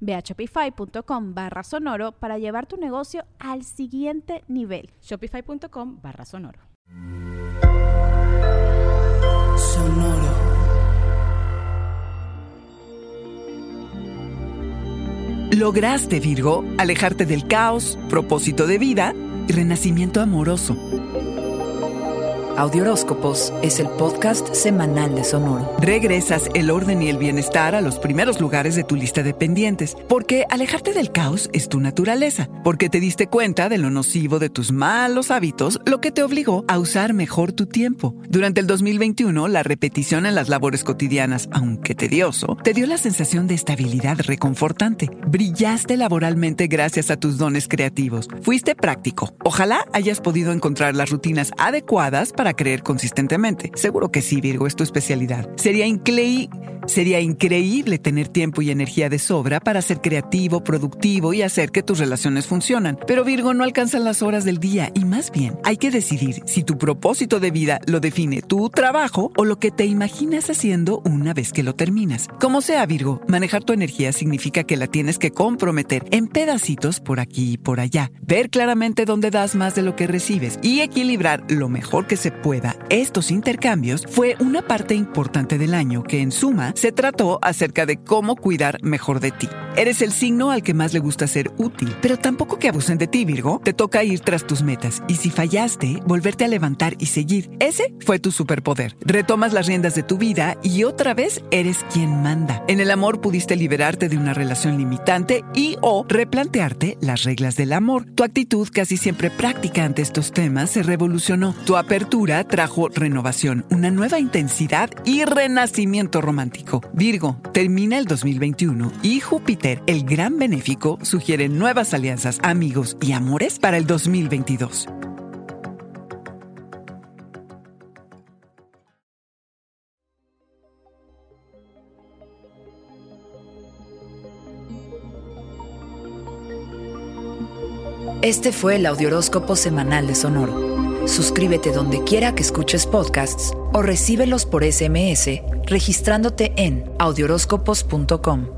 Ve a shopify.com barra sonoro para llevar tu negocio al siguiente nivel. Shopify.com barra sonoro. Sonoro. Lograste, Virgo, alejarte del caos, propósito de vida y renacimiento amoroso. Audioróscopos es el podcast semanal de Sonoro. Regresas el orden y el bienestar a los primeros lugares de tu lista de pendientes, porque alejarte del caos es tu naturaleza, porque te diste cuenta de lo nocivo de tus malos hábitos, lo que te obligó a usar mejor tu tiempo. Durante el 2021, la repetición en las labores cotidianas, aunque tedioso, te dio la sensación de estabilidad reconfortante. Brillaste laboralmente gracias a tus dones creativos. Fuiste práctico. Ojalá hayas podido encontrar las rutinas adecuadas para creer consistentemente. Seguro que sí, Virgo, es tu especialidad. Sería increíble. Sería increíble tener tiempo y energía de sobra para ser creativo, productivo y hacer que tus relaciones funcionan. Pero Virgo no alcanzan las horas del día y más bien hay que decidir si tu propósito de vida lo define tu trabajo o lo que te imaginas haciendo una vez que lo terminas. Como sea Virgo, manejar tu energía significa que la tienes que comprometer en pedacitos por aquí y por allá, ver claramente dónde das más de lo que recibes y equilibrar lo mejor que se pueda estos intercambios fue una parte importante del año que en suma se trató acerca de cómo cuidar mejor de ti. Eres el signo al que más le gusta ser útil, pero tampoco que abusen de ti, Virgo. Te toca ir tras tus metas y si fallaste, volverte a levantar y seguir. Ese fue tu superpoder. Retomas las riendas de tu vida y otra vez eres quien manda. En el amor pudiste liberarte de una relación limitante y o replantearte las reglas del amor. Tu actitud casi siempre práctica ante estos temas se revolucionó. Tu apertura trajo renovación, una nueva intensidad y renacimiento romántico. Virgo, termina el 2021 y Júpiter, el gran benéfico, sugiere nuevas alianzas, amigos y amores para el 2022. Este fue el Audioróscopo Semanal de Sonoro. Suscríbete donde quiera que escuches podcasts o recíbelos por SMS registrándote en audioróscopos.com.